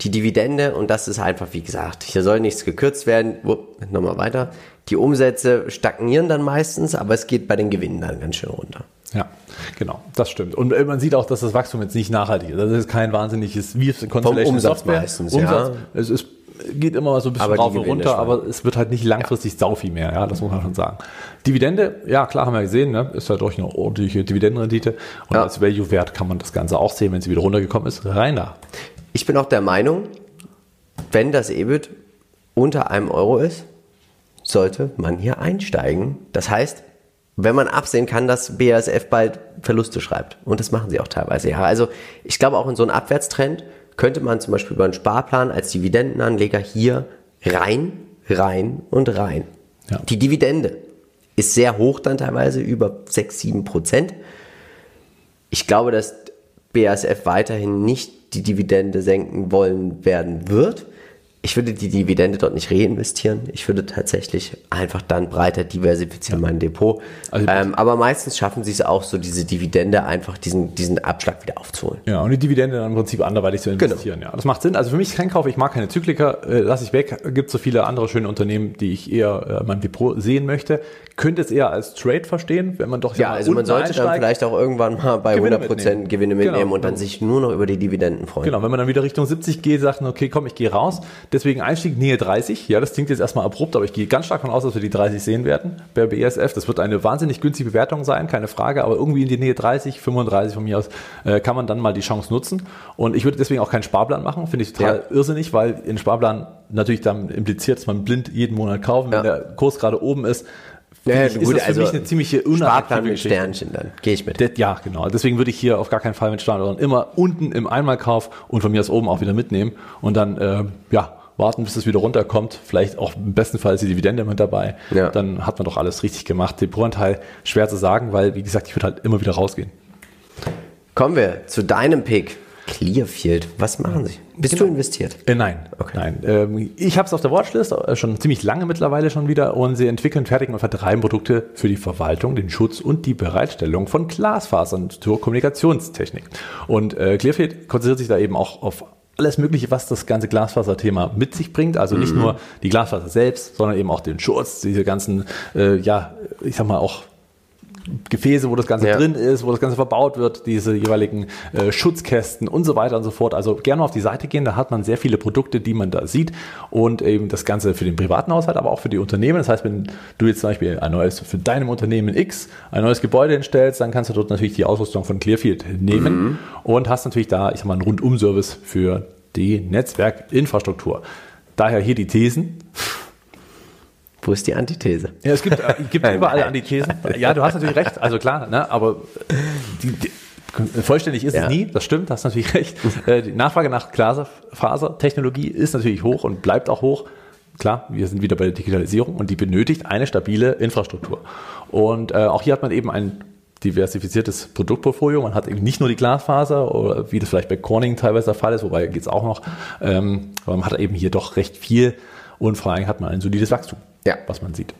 Die Dividende, und das ist einfach, wie gesagt, hier soll nichts gekürzt werden. Nochmal weiter. Die Umsätze stagnieren dann meistens, aber es geht bei den Gewinnen dann ganz schön runter.
Ja, genau, das stimmt. Und äh, man sieht auch, dass das Wachstum jetzt nicht nachhaltig ist. Das ist kein wahnsinniges, wie Constellation
Umsatz Software. Meistens, Umsatz,
ja. Es ist, geht immer so ein bisschen aber rauf und runter, aber es wird halt nicht langfristig ja. sau viel mehr, ja, das muss man schon sagen. Dividende, ja klar, haben wir gesehen, ne? ist halt durch eine ordentliche Dividendenrendite und ja. als Value-Wert kann man das Ganze auch sehen, wenn sie wieder runtergekommen ist, rein da.
Ich bin auch der Meinung, wenn das EBIT unter einem Euro ist, sollte man hier einsteigen. Das heißt, wenn man absehen kann, dass BASF bald Verluste schreibt. Und das machen sie auch teilweise, ja. Also ich glaube auch in so einen Abwärtstrend könnte man zum Beispiel über einen Sparplan als Dividendenanleger hier rein, rein und rein. Ja. Die Dividende ist sehr hoch dann teilweise, über 6, 7 Prozent. Ich glaube, dass BASF weiterhin nicht die Dividende senken wollen werden wird ich würde die Dividende dort nicht reinvestieren. Ich würde tatsächlich einfach dann breiter diversifizieren ja. mein Depot. Also ähm, aber meistens schaffen sie es auch so, diese Dividende einfach diesen, diesen Abschlag wieder aufzuholen.
Ja, und die Dividende dann im Prinzip anderweitig zu genau. investieren. Genau. Ja, das macht Sinn. Also für mich ist kein Kauf. Ich mag keine Zykliker. Äh, lasse ich weg. Gibt so viele andere schöne Unternehmen, die ich eher äh, in meinem Depot sehen möchte. Könnte es eher als Trade verstehen, wenn man doch
ja, also man sollte dann vielleicht auch irgendwann mal bei Gewinne 100% mitnehmen. Gewinne mitnehmen genau. und dann sich nur noch über die Dividenden freuen.
Genau, wenn man dann wieder Richtung 70 geht, sagt, okay, komm, ich gehe raus Deswegen Einstieg Nähe 30. Ja, das klingt jetzt erstmal abrupt, aber ich gehe ganz stark davon aus, dass wir die 30 sehen werden bei BSF. Das wird eine wahnsinnig günstige Bewertung sein, keine Frage, aber irgendwie in die Nähe 30, 35 von mir aus äh, kann man dann mal die Chance nutzen. Und ich würde deswegen auch keinen Sparplan machen, finde ich total ja. irrsinnig, weil in Sparplan natürlich dann impliziert, dass man blind jeden Monat kauft. Wenn ja. der Kurs gerade oben ist,
Naja,
ist
gut,
das für
also
mich eine ziemliche
Sparplan mit. Sternchen dann. Gehe ich mit.
Das- Ja, genau. Deswegen würde ich hier auf gar keinen Fall mit Standorten immer unten im Einmalkauf und von mir aus oben auch wieder mitnehmen und dann, äh, ja, warten, bis es wieder runterkommt. Vielleicht auch im besten Fall ist die Dividende mit dabei.
Ja.
Dann hat man doch alles richtig gemacht. Den Proanteil schwer zu sagen, weil, wie gesagt, ich würde halt immer wieder rausgehen.
Kommen wir zu deinem Pick. Clearfield. Was machen sie? Bist du investiert?
Äh, nein, nein. Ähm, ich habe es auf der Watchlist äh, schon ziemlich lange mittlerweile schon wieder und sie entwickeln, fertigen und vertreiben Produkte für die Verwaltung, den Schutz und die Bereitstellung von Glasfasern zur Kommunikationstechnik. Und äh, Clearfield konzentriert sich da eben auch auf alles Mögliche, was das ganze Glasfaserthema mit sich bringt. Also nicht nur die Glasfaser selbst, sondern eben auch den Schutz, diese ganzen, äh, ja, ich sag mal auch Gefäße, wo das Ganze
Ja.
drin ist, wo das Ganze verbaut wird, diese jeweiligen äh, Schutzkästen und so weiter und so fort. Also gerne auf die Seite gehen, da hat man sehr viele Produkte, die man da sieht und eben das Ganze für den privaten Haushalt, aber auch für die Unternehmen. Das heißt, wenn du jetzt zum Beispiel ein neues, für deinem Unternehmen X ein neues Gebäude hinstellst, dann kannst du dort natürlich die Ausrüstung von Clearfield nehmen und hast natürlich da, ich sag mal, einen Rundum-Service für die Netzwerkinfrastruktur. Daher hier die Thesen.
Wo ist die Antithese?
Ja, es gibt, äh, gibt überall. Antithesen. Ja, du hast natürlich recht, also klar, ne, aber die, die, vollständig ist
Ja.
es nie, das stimmt, hast natürlich recht. Äh, Die Nachfrage nach Glasfasertechnologie ist natürlich hoch und bleibt auch hoch. Klar, wir sind wieder bei der Digitalisierung und die benötigt eine stabile Infrastruktur. Und äh, auch hier hat man eben ein diversifiziertes Produktportfolio. Man hat eben nicht nur die Glasfaser, oder wie das vielleicht bei Corning teilweise der Fall ist, wobei geht es auch noch. Ähm, aber man hat eben hier doch recht viel und vor allem hat man ein solides Wachstum,
Ja.
was man sieht.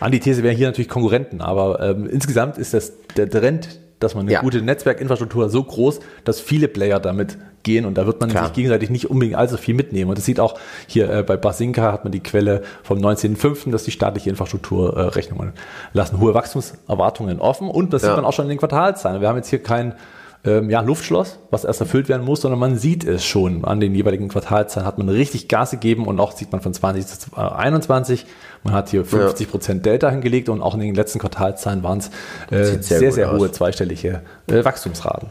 Antithese wären hier natürlich Konkurrenten, aber ähm, insgesamt ist das der Trend, dass man eine
Ja.
gute Netzwerkinfrastruktur so groß, dass viele Player damit gehen und da wird man
Klar.
sich gegenseitig nicht unbedingt allzu viel mitnehmen. Und das sieht auch hier äh, bei Basinka hat man die Quelle vom 19.05., dass die staatliche Infrastrukturrechnungen äh, Rechnungen lassen hohe Wachstumserwartungen offen und das
Ja.
sieht man auch schon in den Quartalszahlen. Wir haben jetzt hier kein ähm, ja, Luftschloss, was erst erfüllt werden muss, sondern man sieht es schon an den jeweiligen Quartalzahlen, hat man richtig Gas gegeben und auch sieht man von 20 zu 21. Man hat hier 50 Prozent Delta hingelegt und auch in den letzten Quartalzahlen waren es äh,
sehr
sehr, sehr, hohe zweistellige äh, Wachstumsraten.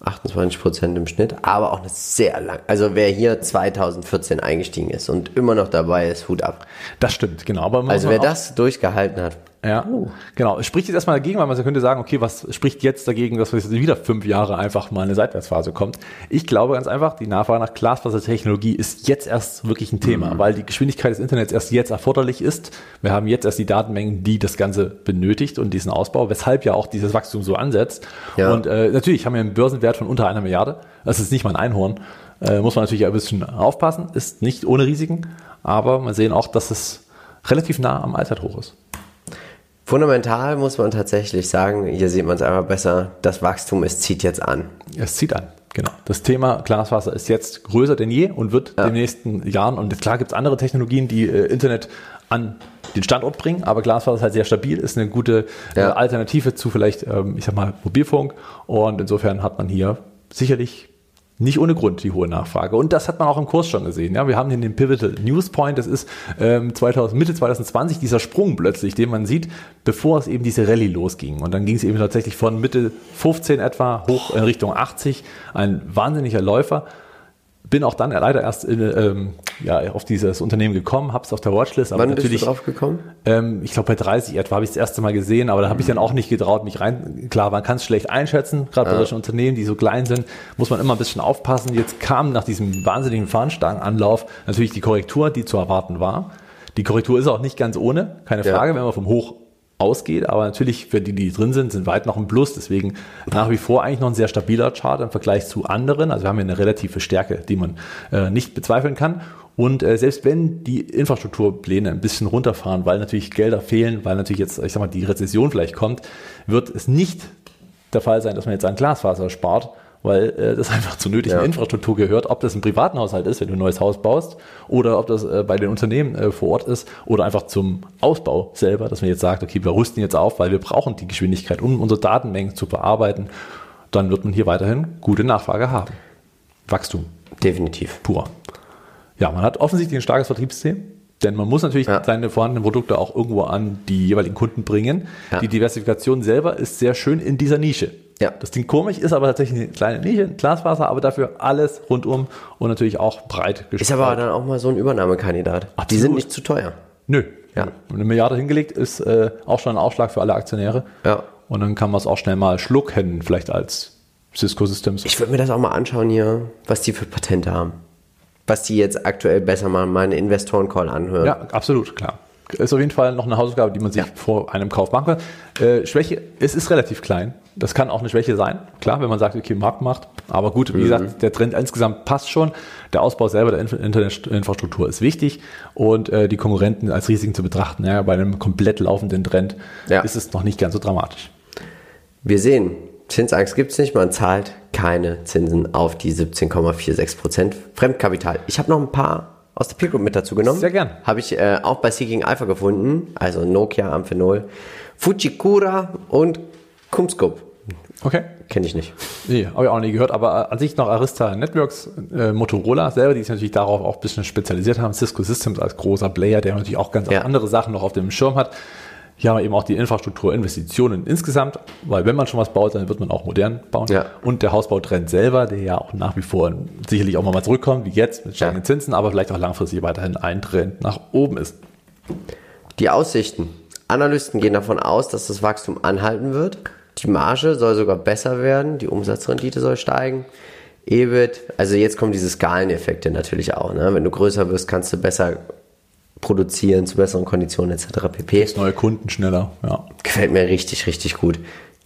28 Prozent im Schnitt, aber auch eine sehr lang. Also wer hier 2014 eingestiegen ist und immer noch dabei ist, Hut ab.
Das stimmt, genau. Aber
Also wer das durchgehalten hat,
Ja, genau. Es spricht jetzt erstmal dagegen, weil man könnte sagen, okay, was spricht jetzt dagegen, dass jetzt wieder fünf Jahre einfach mal eine Seitwärtsphase kommt? Ich glaube ganz einfach, die Nachfrage nach Glasfasertechnologie ist jetzt erst wirklich ein Thema, weil die Geschwindigkeit des Internets erst jetzt erforderlich ist. Wir haben jetzt erst die Datenmengen, die das Ganze benötigt und diesen Ausbau, weshalb ja auch dieses Wachstum so ansetzt.
Ja.
Und äh, natürlich haben wir einen Börsenwert von unter einer Milliarde. Das ist nicht mal ein Einhorn. Äh, muss man natürlich ein bisschen aufpassen, ist nicht ohne Risiken, aber man sehen auch, dass es relativ nah am Allzeithoch ist.
Fundamental muss man tatsächlich sagen, hier sieht man es einfach besser, das Wachstum, es zieht jetzt an.
Es zieht an. Genau. Das Thema Glasfaser ist jetzt größer denn je und wird in den nächsten Jahren, und klar gibt es andere Technologien, die äh, Internet an den Standort bringen, aber Glasfaser ist halt sehr stabil, ist eine gute äh,
Ja.
Alternative zu vielleicht, ähm, ich sag mal, Mobilfunk. Und insofern hat man hier sicherlich nicht ohne Grund die hohe Nachfrage. Und das hat man auch im Kurs schon gesehen. Ja, wir haben hier den Pivotal News Point, das ist ähm, 2000, Mitte 2020 dieser Sprung plötzlich, den man sieht, bevor es eben diese Rallye losging. Und dann ging es eben tatsächlich von Mitte 15 etwa hoch in Richtung 80. Ein wahnsinniger Läufer. Bin auch dann leider erst in, ähm, ja, auf dieses Unternehmen gekommen, habe es auf der Watchlist, aber
Wann bist
natürlich
du drauf gekommen?
ähm, ich glaube bei 30 etwa habe ich das erste Mal gesehen, aber da habe ich dann auch nicht getraut, mich rein. Klar, man kann es schlecht einschätzen, gerade bei solchen Unternehmen, die so klein sind, muss man immer ein bisschen aufpassen. Jetzt kam nach diesem wahnsinnigen Fahnenstangenanlauf natürlich die Korrektur, die zu erwarten war. Die Korrektur ist auch nicht ganz ohne, keine
Ja.
Frage, wenn man vom Hoch ausgeht, aber natürlich für die, die drin sind, sind weit noch im Plus. Deswegen nach wie vor eigentlich noch ein sehr stabiler Chart im Vergleich zu anderen. Also wir haben hier eine relative Stärke, die man äh, nicht bezweifeln kann. Und äh, selbst wenn die Infrastrukturpläne ein bisschen runterfahren, weil natürlich Gelder fehlen, weil natürlich jetzt, ich sag mal, die Rezession vielleicht kommt, wird es nicht der Fall sein, dass man jetzt an Glasfaser spart, weil äh, das einfach zur nötigen
Ja.
Infrastruktur gehört, ob das im privaten Haushalt ist, wenn du ein neues Haus baust, oder ob das äh, bei den Unternehmen äh, vor Ort ist, oder einfach zum Ausbau selber, dass man jetzt sagt, okay, wir rüsten jetzt auf, weil wir brauchen die Geschwindigkeit, um unsere Datenmengen zu bearbeiten, dann wird man hier weiterhin gute Nachfrage haben. Wachstum
Definitiv.
pur. Ja, man hat offensichtlich ein starkes Vertriebssystem, denn man muss natürlich
Ja.
seine vorhandenen Produkte auch irgendwo an die jeweiligen Kunden bringen.
Ja.
Die Diversifikation selber ist sehr schön in dieser Nische.
Ja.
Das klingt komisch, ist aber tatsächlich eine kleine Nische, ein Glasfaser, aber dafür alles rundum und natürlich auch breit
Ist aber
gestreut.
dann auch mal so ein Übernahmekandidat. Die
Absolut.
sind nicht zu teuer.
Nö. Ja. Eine Milliarde hingelegt ist äh, auch schon ein Ausschlag für alle Aktionäre.
Ja.
Und dann kann man es auch schnell mal schlucken, vielleicht als Cisco Systems.
Ich würde mir das auch mal anschauen hier, was die für Patente haben. Was die jetzt aktuell besser mal einen Investoren-Call anhören.
Ja, absolut, klar. Ist auf jeden Fall noch eine Hausaufgabe, die man sich ja. vor einem Kauf machen kann. Äh, Schwäche, es ist relativ klein. Das kann auch eine Schwäche sein. Klar, wenn man sagt, okay, Markt macht. Aber gut, wie mhm. gesagt, der Trend insgesamt passt schon. Der Ausbau selber der Internetinfrastruktur ist wichtig und äh, die Konkurrenten als Risiken zu betrachten. Ja, bei einem komplett laufenden Trend ja. ist es noch nicht ganz so dramatisch.
Wir sehen, Zinsangst gibt es nicht, man zahlt keine Zinsen auf die 17,46% Fremdkapital. Ich habe noch ein paar aus der Peer Group mit dazu genommen.
Sehr gern.
Habe ich äh, auch bei Seeking Alpha gefunden, also Nokia, Amphenol, Fujikura und Kumscope.
Okay.
Kenne ich nicht.
Nee, habe ich auch noch nie gehört, aber an sich noch Arista Networks, äh, Motorola selber, die sich natürlich darauf auch ein bisschen spezialisiert haben, Cisco Systems als großer Player, der natürlich auch ganz ja. andere Sachen noch auf dem Schirm hat. Hier haben wir eben auch die Infrastrukturinvestitionen insgesamt, weil wenn man schon was baut, dann wird man auch modern bauen. Ja. Und der Hausbautrend selber, der ja auch nach wie vor sicherlich auch mal zurückkommt, wie jetzt mit steigenden ja. Zinsen, aber vielleicht auch langfristig weiterhin ein Trend nach oben ist.
Die Aussichten. Analysten gehen davon aus, dass das Wachstum anhalten wird. Die Marge soll sogar besser werden, die Umsatzrendite soll steigen. EBIT, also jetzt kommen diese Skaleneffekte natürlich auch. Ne? Wenn du größer wirst, kannst du besser produzieren zu besseren Konditionen etc. pp.
Das neue Kunden schneller, ja.
Gefällt mir richtig, richtig gut,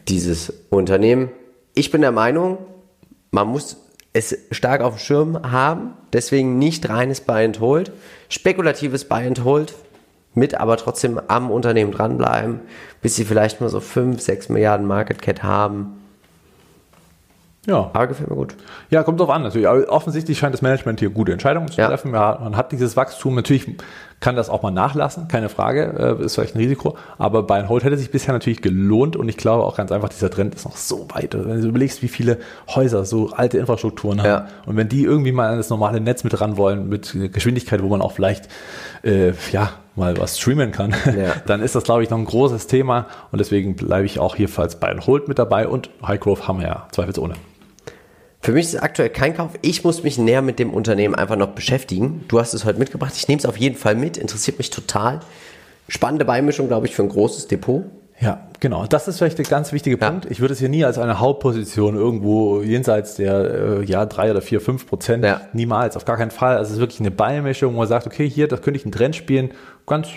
dieses Unternehmen. Ich bin der Meinung, man muss es stark auf dem Schirm haben, deswegen nicht reines Buy and Hold, spekulatives Buy and Hold, mit aber trotzdem am Unternehmen dranbleiben, bis sie vielleicht mal so 5, 6 Milliarden Market Cap haben
ja. Aber gefällt mir gut. Ja, kommt drauf an natürlich. Aber offensichtlich scheint das Management hier gute Entscheidungen zu treffen. Ja. man hat dieses Wachstum. Natürlich kann das auch mal nachlassen, keine Frage. Äh, ist vielleicht ein Risiko. Aber bei Hold hätte sich bisher natürlich gelohnt. Und ich glaube auch ganz einfach, dieser Trend ist noch so weit. Wenn du überlegst, wie viele Häuser so alte Infrastrukturen haben. Ja. Und wenn die irgendwie mal an das normale Netz mit ran wollen, mit Geschwindigkeit, wo man auch vielleicht, äh, ja, mal was streamen kann, ja. dann ist das, glaube ich, noch ein großes Thema. Und deswegen bleibe ich auch hier falls bei Hold mit dabei. Und High Growth haben wir ja zweifelsohne.
Für mich ist es aktuell kein Kauf. Ich muss mich näher mit dem Unternehmen einfach noch beschäftigen. Du hast es heute mitgebracht. Ich nehme es auf jeden Fall mit. Interessiert mich total. Spannende Beimischung, glaube ich, für ein großes Depot.
Ja, genau. Das ist vielleicht der ganz wichtige Punkt. Ja. Ich würde es hier nie als eine Hauptposition irgendwo jenseits der äh, ja, drei oder vier, fünf Prozent. Ja. Niemals, auf gar keinen Fall. Also es ist wirklich eine Beimischung, wo man sagt, okay, hier, das könnte ich einen Trend spielen. Ganz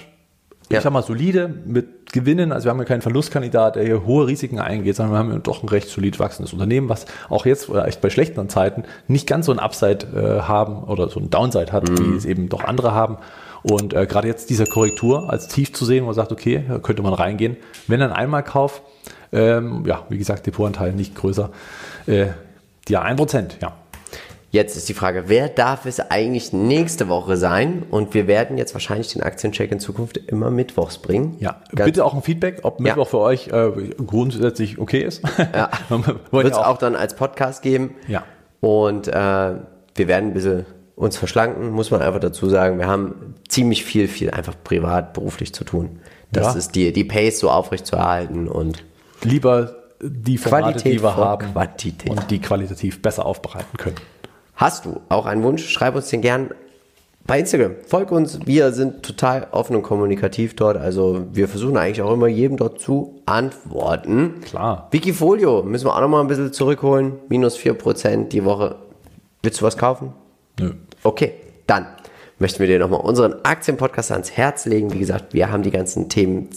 ja. ich sag mal, solide mit Gewinnen. Also wir haben ja keinen Verlustkandidat, der hier hohe Risiken eingeht, sondern wir haben ja doch ein recht solid wachsendes Unternehmen, was auch jetzt vielleicht bei schlechteren Zeiten nicht ganz so ein Upside äh, haben oder so ein Downside hat, mhm. wie es eben doch andere haben. Und äh, gerade jetzt diese Korrektur als tief zu sehen, wo man sagt, okay, da könnte man reingehen. Wenn dann einmal Kauf, ähm, ja, wie gesagt, Depotanteil nicht größer. Äh, ja, ein Prozent, ja.
Jetzt ist die Frage, wer darf es eigentlich nächste Woche sein? Und wir werden jetzt wahrscheinlich den Aktiencheck in Zukunft immer mittwochs bringen.
Ja, Ganz bitte auch ein Feedback, ob Mittwoch ja. für euch äh, grundsätzlich okay ist.
Ja, wird es auch dann als Podcast geben.
Ja.
Und äh, wir werden ein bisschen uns verschlanken, muss man einfach dazu sagen. Wir haben ziemlich viel, viel einfach privat, beruflich zu tun. Das ja. ist die, die Pace so aufrecht zu erhalten und
lieber die Formate,
Qualität
die wir haben
Quantität.
und die qualitativ besser aufbereiten können.
Hast du auch einen Wunsch? Schreib uns den gern bei Instagram. Folg uns. Wir sind total offen und kommunikativ dort. Also wir versuchen eigentlich auch immer jedem dort zu antworten.
Klar.
Wikifolio müssen wir auch nochmal ein bisschen zurückholen. Minus 4% die Woche. Willst du was kaufen?
Nö.
Okay, dann möchten wir dir nochmal unseren Aktienpodcast ans Herz legen. Wie gesagt, wir haben die ganzen Themen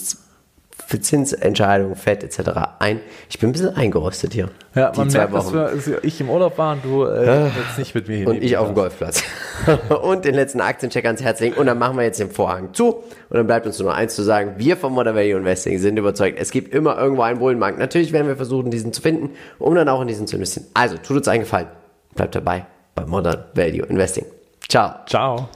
für Zinsentscheidungen, Fett etc. ein. Ich bin ein bisschen eingerostet hier.
Ja, man merkt, Wochen. dass wir, ich im Urlaub war und du äh, jetzt nicht mit mir
hier. Und ich auf dem Golfplatz. und den letzten Aktiencheck ans Herz legen. Und dann machen wir jetzt den Vorhang zu. Und dann bleibt uns nur noch eins zu sagen. Wir vom Modern Value Investing sind überzeugt, es gibt immer irgendwo einen Bullenmarkt. Natürlich werden wir versuchen, diesen zu finden, um dann auch in diesen zu investieren. Also, tut uns einen Gefallen. Bleibt dabei bei Modern Value Investing. Ciao.
Ciao.